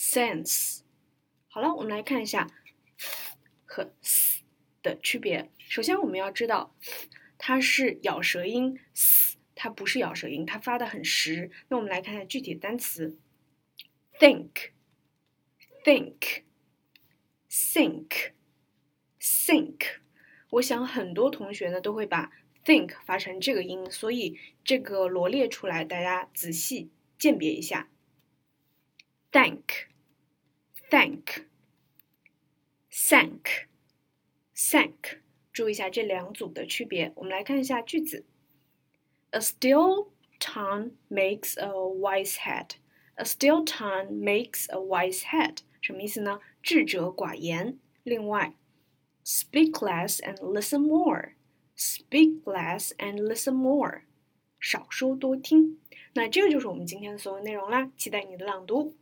sense，好了，我们来看一下和 s 的区别。首先，我们要知道它是咬舌音，s 它不是咬舌音，它发的很实。那我们来看看具体单词：think，think，think，think。我想很多同学呢都会把 think 发成这个音，所以这个罗列出来，大家仔细鉴别一下。thank。thank, sank, sank，注意一下这两组的区别。我们来看一下句子：A still tongue makes a wise head. A still tongue makes a wise head，什么意思呢？智者寡言。另外，speak less and listen more. Speak less and listen more，少说多听。那这个就是我们今天的所有内容啦，期待你的朗读。